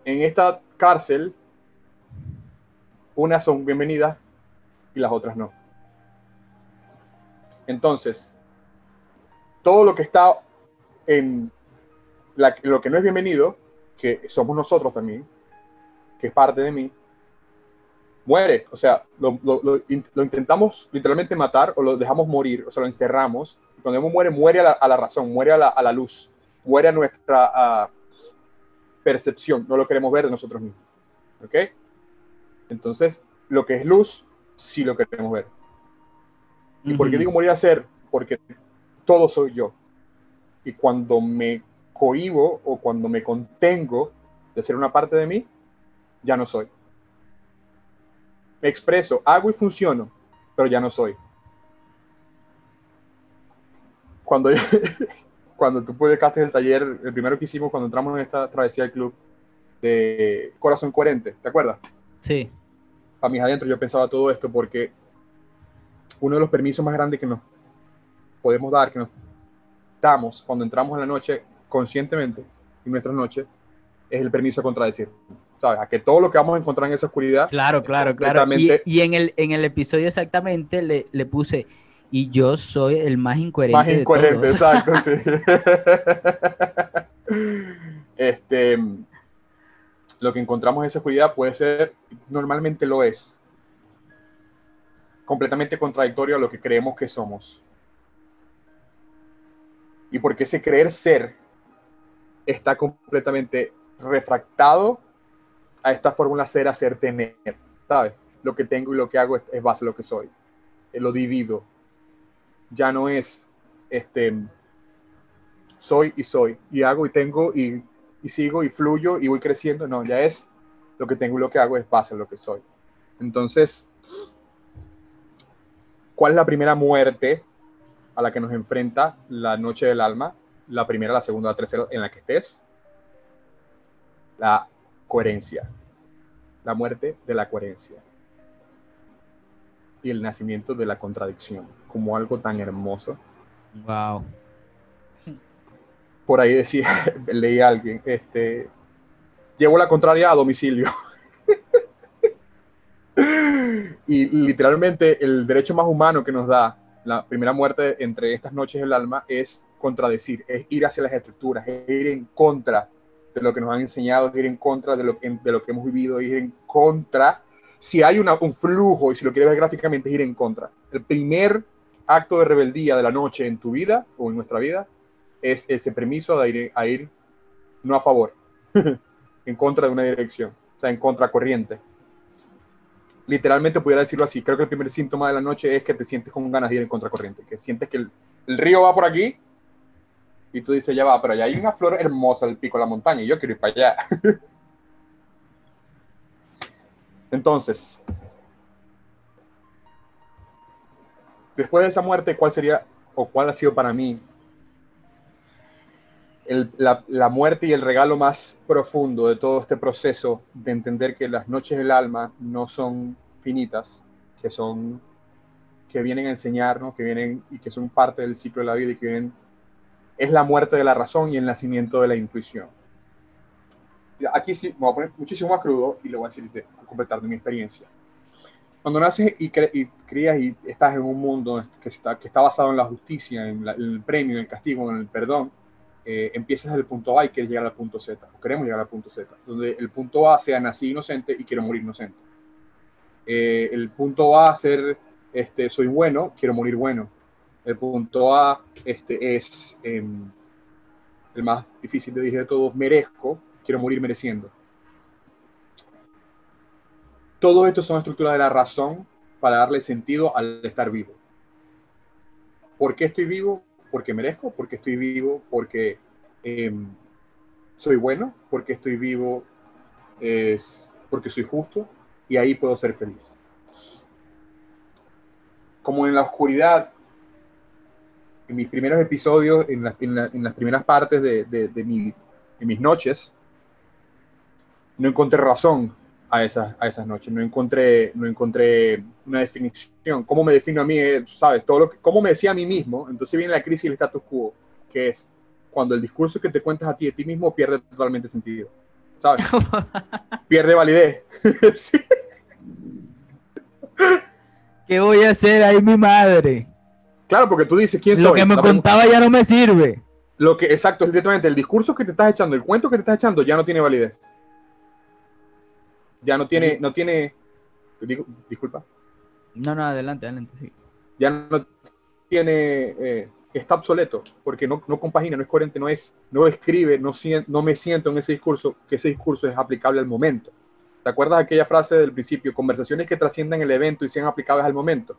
en esta cárcel, unas son bienvenidas y las otras no. Entonces, todo lo que está en lo que no es bienvenido, que somos nosotros también, que es parte de mí, muere. O sea, lo, intentamos literalmente matar o lo dejamos morir, o sea, lo encerramos. Cuando muere, muere a la, razón, muere a la, luz, muere a nuestra percepción, no lo queremos ver de nosotros mismos. ¿Ok? Entonces, lo que es luz, sí lo queremos ver. ¿Y por qué digo morir a ser? Porque todo soy yo. Y cuando me cohibo o cuando me contengo de ser una parte de mí, ya no soy. Me expreso, hago y funciono, pero ya no soy. Cuando, [LAUGHS] cuando tú publicaste el taller, el primero que hicimos cuando entramos en esta travesía del club de Corazón Coherente, ¿te acuerdas? Sí. A mis adentro yo pensaba todo esto porque uno de los permisos más grandes que nos podemos dar, que nos damos cuando entramos en la noche conscientemente en nuestras noches, es el permiso a contradecir. ¿Sabes? A que todo lo que vamos a encontrar en esa oscuridad. Claro, claro, claro. Y, en, el, en el episodio exactamente le, le, puse, y yo soy el más incoherente. Más incoherente, exacto, sí. [LAUGHS] este, lo que encontramos en esa oscuridad puede ser, normalmente lo es, completamente contradictorio a lo que creemos que somos. Y porque ese creer ser está completamente refractado a esta fórmula ser, hacer, tener. ¿Sabes? Lo que tengo y lo que hago es, base a lo que soy. Eh, lo divido. Ya no es este soy y soy. Y hago y tengo y, y sigo y fluyo y voy creciendo. No, ya es lo que tengo y lo que hago es base a lo que soy. Entonces, ¿cuál es la primera muerte a la que nos enfrenta la noche del alma, la primera, la segunda, la tercera, en la que estés, la coherencia, la muerte de la coherencia y el nacimiento de la contradicción, como algo tan hermoso. Wow. Por ahí decía, [LAUGHS] leí a alguien, este, llevo la contraria a domicilio. [LAUGHS] y literalmente el derecho más humano que nos da la primera muerte entre estas noches del alma es contradecir, es ir hacia las estructuras, es ir en contra de lo que nos han enseñado, es ir en contra de lo, de lo que hemos vivido, es ir en contra. Si hay un flujo, y si lo quieres ver gráficamente, es ir en contra. El primer acto de rebeldía de la noche en tu vida o en nuestra vida es ese permiso de ir, a ir no a favor, [LAUGHS] en contra de una dirección, o sea, en contracorriente literalmente pudiera decirlo así. Creo que el primer síntoma de la noche es que te sientes con ganas de ir en contracorriente, que sientes que el, río va por aquí y tú dices, ya va, pero allá hay una flor hermosa del pico de la montaña y yo quiero ir para allá. [LAUGHS] Entonces, después de esa muerte, ¿cuál sería o cuál ha sido para mí la, la, muerte y el regalo más profundo de todo este proceso de entender que las noches del alma no son finitas, que son que vienen a enseñarnos, que vienen y que son parte del ciclo de la vida y que vienen es la muerte de la razón y el nacimiento de la intuición. Aquí sí me voy a poner muchísimo más crudo y le voy a decir a completar de mi experiencia. Cuando naces y, y, crías y estás en un mundo que está, que está basado en la justicia, en, en el premio, en el castigo, en el perdón, eh, empiezas del punto A y quieres llegar al punto Z, o queremos llegar al punto Z, donde el punto A sea nací inocente y quiero morir inocente. Eh, el punto A ser este, soy bueno, quiero morir bueno. El punto A este, es em, el más difícil de decir de todos, merezco, quiero morir mereciendo. Todo esto son estructuras de la razón para darle sentido al estar vivo. ¿Por qué estoy vivo? porque merezco, porque estoy vivo, porque em, soy bueno, porque estoy vivo, es porque soy justo y ahí puedo ser feliz. Como en la oscuridad en mis primeros episodios, en, la- en la- en las primeras partes de, de- de mi- de mis noches, no encontré razón a esas, a esas noches, no encontré, no encontré una definición. ¿Cómo me defino a mí? eh, ¿Sabes? Todo lo que, ¿Cómo me decía a mí mismo? Entonces viene la crisis del status quo, que es cuando el discurso que te cuentas a ti de ti mismo pierde totalmente sentido. ¿Sabes? [LAUGHS] pierde validez. [LAUGHS] Sí. ¿Qué voy a hacer ahí mi madre? Claro, porque tú dices, ¿quién Lo soy? que me La pregunta- contaba ya no me sirve. Lo que, exacto, es directamente el discurso que te estás echando, el cuento que te estás echando, ya no tiene validez. Ya no tiene, no tiene, digo, disculpa, No, no, adelante, adelante, sí. ya no tiene, eh, está obsoleto, porque no, no compagina, no es coherente, no es, no escribe, no, no me siento en ese discurso, que ese discurso es aplicable al momento. ¿Te acuerdas de aquella frase del principio? Conversaciones que trasciendan el evento y sean aplicables al momento.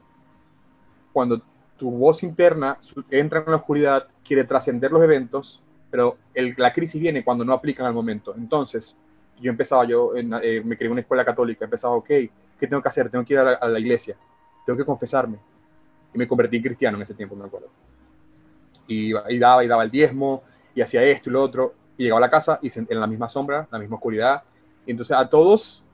Cuando tu voz interna entra en la oscuridad, quiere trascender los eventos, pero el- la crisis viene cuando no aplican al momento. Entonces, yo empezaba, yo en- eh, me crié en una escuela católica, empezaba, ok, ¿qué tengo que hacer? Tengo que ir a la, a la iglesia, tengo que confesarme. Y me convertí en cristiano en ese tiempo, me acuerdo. Y, y daba y daba el diezmo, y hacía esto y lo otro, y llegaba a la casa y se- en la misma sombra, la misma oscuridad. Y entonces a todos,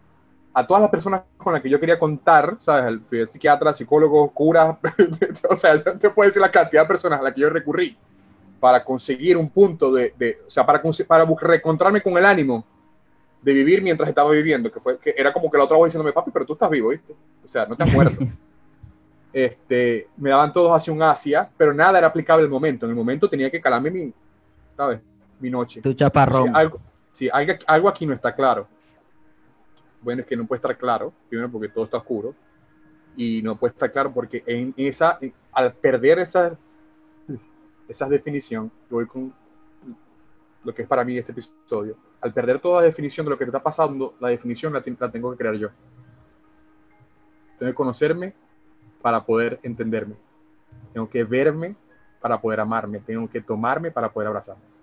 a todas las personas con las que yo quería contar, ¿sabes? El- Fui psiquiatra, psicólogo, cura, [LAUGHS] o sea, yo te puedo decir la cantidad de personas a las que yo recurrí para conseguir un punto de, de- o sea, para, para reencontrarme con el ánimo de vivir mientras estaba viviendo, que fue que era como que la otra voz diciéndome, papi, pero tú estás vivo, ¿viste? O sea, no te has muerto. [LAUGHS] este, me daban todos hacia un Asia, pero nada era aplicable al momento. En el momento tenía que calarme mi, ¿sabes? Mi noche. Tu chaparrón. Sí, algo, sí, algo, algo aquí no está claro. Bueno, es que no puede estar claro, primero porque todo está oscuro, y no puede estar claro porque en esa, en- al perder esa, esa definición, yo voy con lo que es para mí este episodio, al perder toda definición de lo que te está pasando, la definición la, la tengo que crear yo. Tengo que conocerme para poder entenderme. Tengo que verme para poder amarme. Tengo que tomarme para poder abrazarme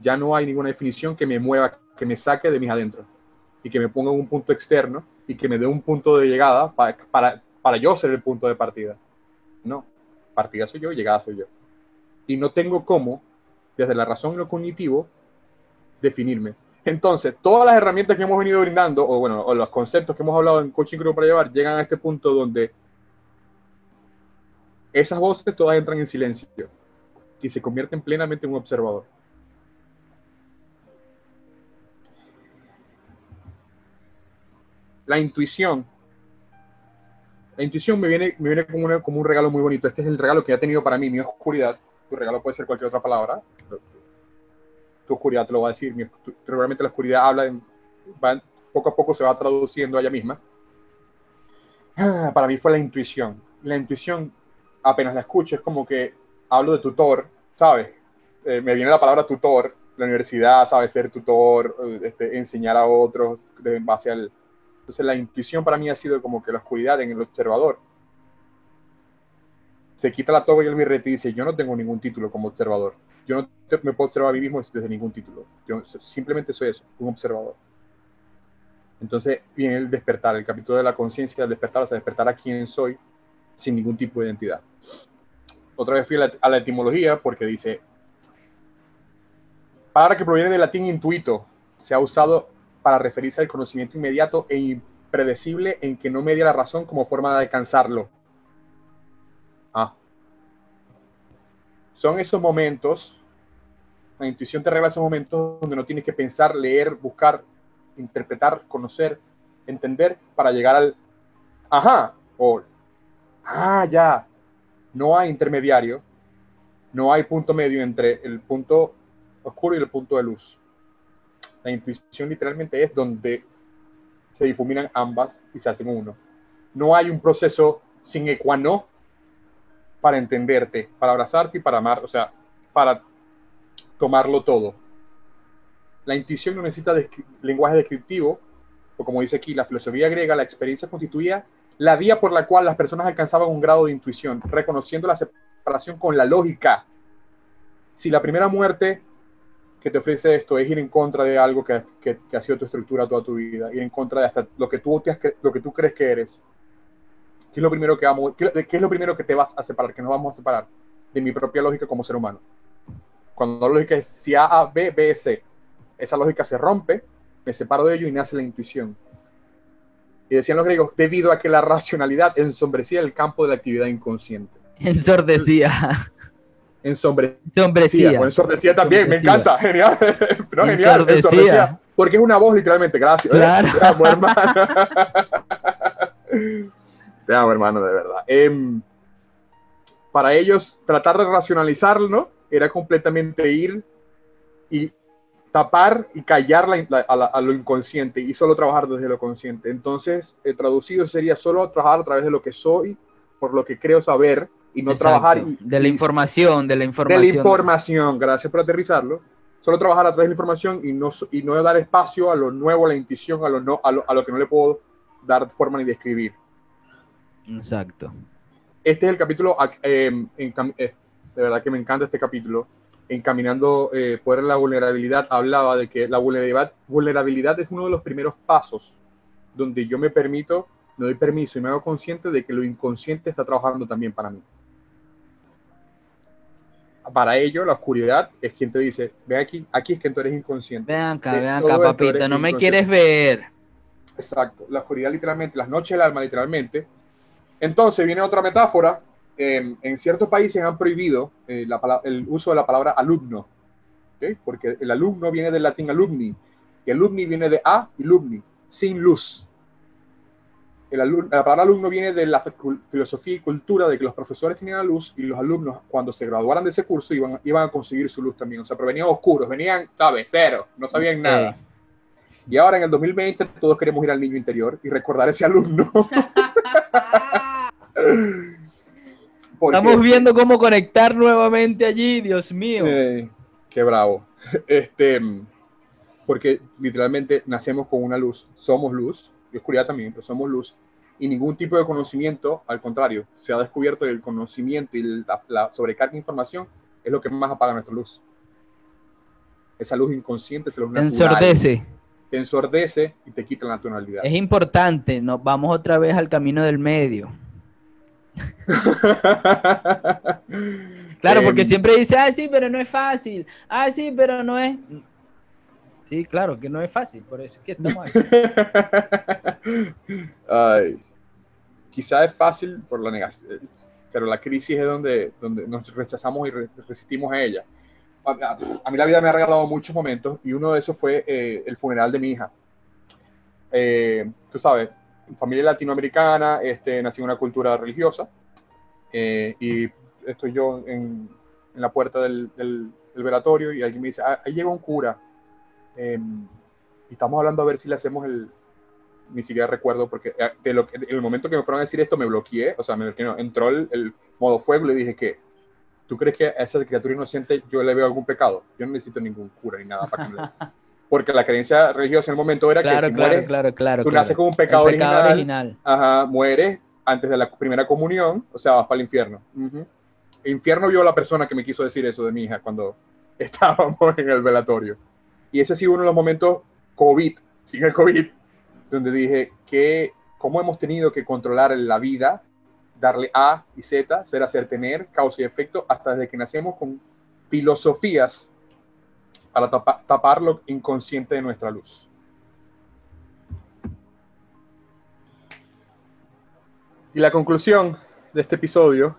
ya no hay ninguna definición que me mueva, que me saque de mis adentros y que me ponga en un punto externo y que me dé un punto de llegada para, para, para yo ser el punto de partida. No, partida soy yo, llegada soy yo. Y no tengo cómo, desde la razón y lo cognitivo, definirme. Entonces, todas las herramientas que hemos venido brindando, o bueno, los conceptos que hemos hablado en Coaching Group para llevar, llegan a este punto donde esas voces todas entran en silencio y se convierten plenamente en un observador. la intuición. La intuición me viene, me viene como, como un regalo muy bonito. Este es el regalo que ha tenido para mí mi oscuridad. Tu regalo puede ser cualquier otra palabra. Tu oscuridad te lo va a decir. Realmente la oscuridad habla, en- va- poco a poco se va traduciendo a ella misma. Para mí fue la intuición. La intuición, apenas la escucho, es como que hablo de tutor, ¿sabes? Eh, me viene la palabra tutor, la universidad, ¿sabes? Ser tutor, eh, este, enseñar a otros en base al, entonces la intuición para mí ha sido como que la oscuridad en el observador. Se quita la toga y el birrete y dice, yo no tengo ningún título como observador. Yo no me puedo observar a mí mismo desde ningún título. Yo simplemente soy eso, un observador. Entonces viene el despertar, el capítulo de la conciencia, el despertar, o sea, despertar a quién soy sin ningún tipo de identidad. Otra vez fui a la, a la etimología porque dice, palabra que proviene del latín intuito, se ha usado para referirse al conocimiento inmediato e impredecible en que no media la razón como forma de alcanzarlo. Ah. Son esos momentos, la intuición te regala esos momentos donde no tienes que pensar, leer, buscar, interpretar, conocer, entender para llegar al ajá o ah, ya. No hay intermediario, no hay punto medio entre el punto oscuro y el punto de luz. La intuición literalmente es donde se difuminan ambas y se hacen uno. No hay un proceso sin ecuano para entenderte, para abrazarte y para amar, o sea, para tomarlo todo. La intuición no necesita lenguaje descriptivo, o como dice aquí, la filosofía griega, la experiencia constituía la vía por la cual las personas alcanzaban un grado de intuición, reconociendo la separación con la lógica. Si la primera muerte que te ofrece esto es ir en contra de algo que, ha sido tu estructura toda tu vida, ir en contra de hasta lo que tú crees que eres. ¿Qué es lo primero que vamos, qué, qué es lo primero que te vas a separar, que nos vamos a separar? de mi propia lógica como ser humano. Cuando la lógica es si A, A, B, B, C, esa lógica se rompe, me separo de ello y nace la intuición. Y decían los griegos, debido a que la racionalidad ensombrecía el campo de la actividad inconsciente. Ensordecía. Ensombrecía. Ensordecía. O ensordecía también, me encanta, genial. [LAUGHS] No, genial, Ensordecía. Porque es una voz literalmente, gracias. Claro. [LAUGHS] Hermano. [LAUGHS] Te amo, hermano, de verdad. Em, para ellos, tratar de racionalizarlo era completamente ir y tapar y callar la- la- a, la- a lo inconsciente y solo trabajar desde lo consciente. Entonces, eh, traducido sería solo trabajar a través de lo que soy, por lo que creo saber y no Exacto. trabajar y- de la información, de la de información. la información, gracias por aterrizarlo. Solo trabajar a través de la información y no, y no dar espacio a lo nuevo, a la intuición, a lo, no, a lo, a lo que no le puedo dar forma ni describir. Exacto. Este es el capítulo, eh, en eh, de verdad que me encanta este capítulo. Encaminando eh, en la Vulnerabilidad, hablaba de que la vulnerabilidad, vulnerabilidad es uno de los primeros pasos donde yo me permito, me doy permiso y me hago consciente de que lo inconsciente está trabajando también para mí. Para ello, la oscuridad es quien te dice, ve aquí, aquí es que tú eres inconsciente. Vean acá, De vean acá, papito, no me quieres ver. Exacto, la oscuridad literalmente, las noches del alma literalmente. Entonces viene otra metáfora. eh, en ciertos países han prohibido eh, la el uso de la palabra alumno, porque el alumno viene del latín alumni, y alumni viene de a y lumni, sin luz. El la palabra alumno viene de la fi- filosofía y cultura de que los profesores tenían la luz y los alumnos cuando se graduaran de ese curso iban, iban a conseguir su luz también. O sea, pero venían oscuros, venían, ¿sabes? Cero, no sabían nada. Y ahora en el 2020 todos queremos ir al niño interior y recordar ese alumno. [LAUGHS] Estamos viendo cómo conectar nuevamente allí, Dios mío. Eh, qué bravo. Este, porque literalmente nacemos con una luz, somos luz, y oscuridad también, pero somos luz, y ningún tipo de conocimiento, al contrario, se ha descubierto que el conocimiento y la, la sobrecarga de información es lo que más apaga nuestra luz. Esa luz inconsciente, esa luz natural, ensordece. te ensordece y te quita la naturalidad. Es importante, nos vamos otra vez al camino del medio. [LAUGHS] Claro, porque Em, siempre dice, ah, sí, pero no es fácil. Ah, sí, pero no es. Sí, claro, que no es fácil, por eso es que estamos aquí. [LAUGHS] Ay, quizá es fácil por la negación, pero la crisis es donde, donde nos rechazamos y re- resistimos a ella. A, a- a mí la vida me ha regalado muchos momentos y uno de esos fue eh, el funeral de mi hija. Eh, tú sabes, familia latinoamericana, este, nací en una cultura religiosa eh, y estoy yo en, la puerta del, del- velatorio y alguien me dice, "Ah, ahí llega un cura. em, y estamos hablando a ver si le hacemos el, ni siquiera recuerdo porque eh, en el momento que me fueron a decir esto me bloqueé, o sea, me no, entró el, modo fuego le dije que ¿tú crees que a esa criatura inocente yo le veo algún pecado? Yo no necesito ningún cura ni nada para que me- [LAUGHS] Porque la creencia religiosa en el momento era que Claro, si claro, mueres, claro, claro. tú naces con un pecado, El pecado original, original. Ajá, mueres antes de la primera comunión, o sea, vas para el infierno. Ujú. El infierno vio a la persona que me quiso decir eso de mi hija cuando [LAUGHS] estábamos en el velatorio. Y ese ha sido uno de los momentos COVID, sin el COVID, donde dije que cómo hemos tenido que controlar la vida, darle A y Z, ser, hacer, tener, causa y efecto, hasta desde que nacemos con filosofías para tapa- tapar lo inconsciente de nuestra luz. Y la conclusión de este episodio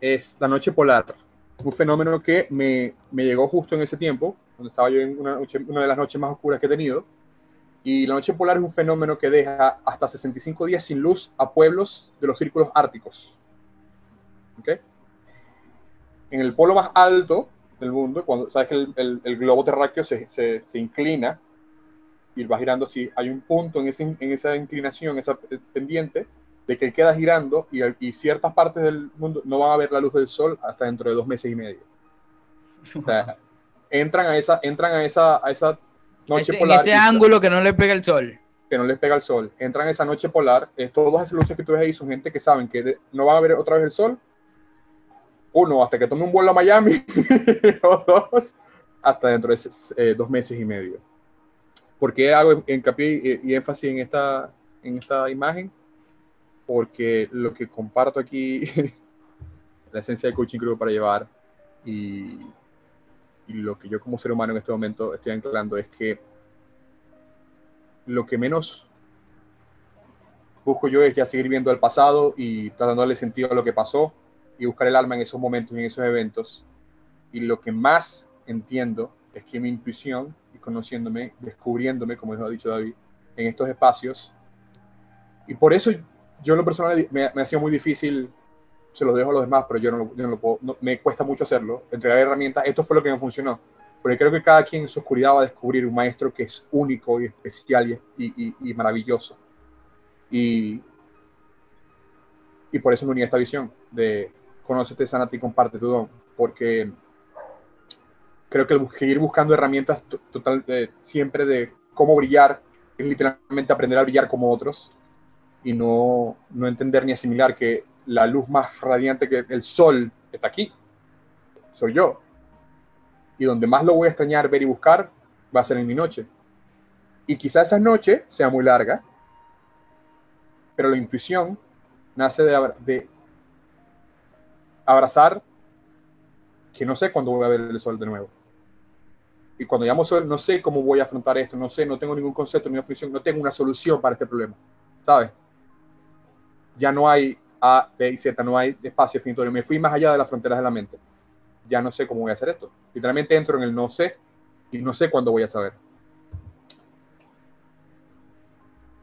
es la noche polar, un fenómeno que me, me llegó justo en ese tiempo, cuando estaba yo en una, de las noches más oscuras que he tenido. Y la noche polar es un fenómeno que deja hasta 65 días sin luz a pueblos de los círculos árticos. ¿Ok? En el polo más alto del mundo, cuando sabes que el, el- el globo terráqueo se, se- se inclina y va girando así, hay un punto en, ese- en esa inclinación, esa pendiente, de que él queda girando y, y ciertas partes del mundo no van a ver la luz del sol hasta dentro de dos meses y medio. O sea, [LAUGHS] entran a esa, entran a esa, a esa noche Ese- en polar ese ángulo que no le pega el sol. que no les pega el sol, entran a esa noche polar, eh, todas esas luces que tú ves ahí son gente que saben que de- no van a ver otra vez el sol, uno, hasta que tome un vuelo a Miami, [LAUGHS] o dos, hasta dentro de eh, dos meses y medio. ¿Por qué hago hincapié y, y énfasis en esta, en esta imagen? Porque lo que comparto aquí [LAUGHS] la esencia de coaching group para llevar y, y lo que yo como ser humano en este momento estoy anclando es que lo que menos busco yo es ya seguir viendo el pasado y darle sentido a lo que pasó y buscar el alma en esos momentos y en esos eventos. Y lo que más entiendo es que mi intuición y conociéndome, descubriéndome, como ha dicho David, en estos espacios. Y por eso yo en lo personal me, me ha sido muy difícil, se los dejo a los demás, pero yo no, yo no lo puedo, no- me cuesta mucho hacerlo, entregar herramientas. Esto fue lo que me funcionó. Porque creo que cada quien en su oscuridad va a descubrir un maestro que es único y especial y, y- y- y maravilloso. Y, y por eso me uní a esta visión de conócete, sánate y comparte tu don. Porque creo que el seguir buscando herramientas to- total, de- siempre de cómo brillar es literalmente aprender a brillar como otros y no, no entender ni asimilar que la luz más radiante que el sol está aquí. Soy yo. Y donde más lo voy a extrañar, ver y buscar, va a ser en mi noche. Y quizás esa noche sea muy larga, pero la intuición nace de abrazar que no sé cuándo voy a ver el sol de nuevo. Y cuando llamo sol, no sé cómo voy a afrontar esto, no sé, no tengo ningún concepto, ni una función, no tengo una solución para este problema, ¿sabes? Ya no hay A, B y Z, no hay espacio definitorio. Me fui más allá de las fronteras de la mente. Ya no sé cómo voy a hacer esto. Literalmente entro en el no sé y no sé cuándo voy a saber.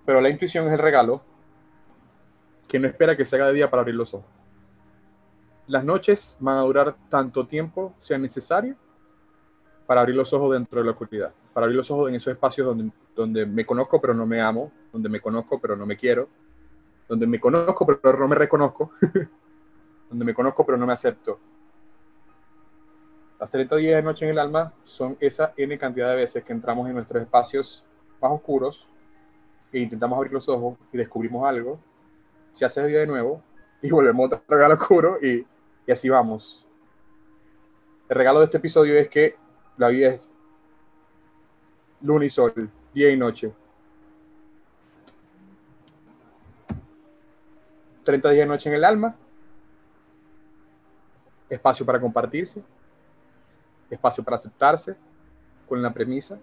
Pero la intuición es el regalo que no espera que se haga de día para abrir los ojos. Las noches van a durar tanto tiempo sea necesario para abrir los ojos dentro de la oscuridad, para abrir los ojos en esos espacios donde, donde me conozco pero no me amo, donde me conozco pero no me quiero, donde me conozco pero no me reconozco, [LAUGHS] donde me conozco pero no me acepto. Las 30 días de noche en el alma son esa N cantidad de veces que entramos en nuestros espacios más oscuros e intentamos abrir los ojos y descubrimos algo, se hace día de nuevo y volvemos otra vez al oscuro y, y así vamos. El regalo de este episodio es que la vida es luna y sol, día y noche. 30 días de noche en el alma, espacio para compartirse, espacio para aceptarse, con la premisa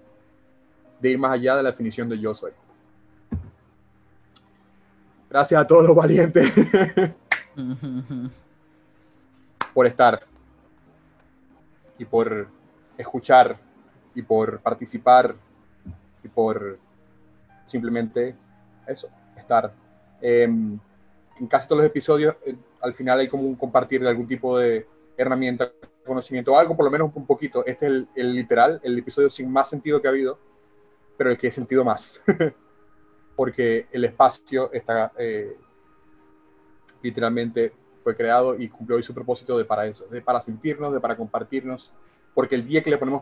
de ir más allá de la definición de yo soy. Gracias a todos los valientes [LAUGHS] por estar y por escuchar y por participar y por simplemente eso, estar. Em, en casi todos los episodios, eh, al final hay como un compartir de algún tipo de herramienta, conocimiento algo, por lo menos un poquito. Este es el, el literal, el episodio sin más sentido que ha habido, pero el que he sentido más. [LAUGHS] Porque el espacio está eh, literalmente fue creado y cumplió hoy su propósito de para eso, de para sentirnos, de para compartirnos, porque el día que le ponemos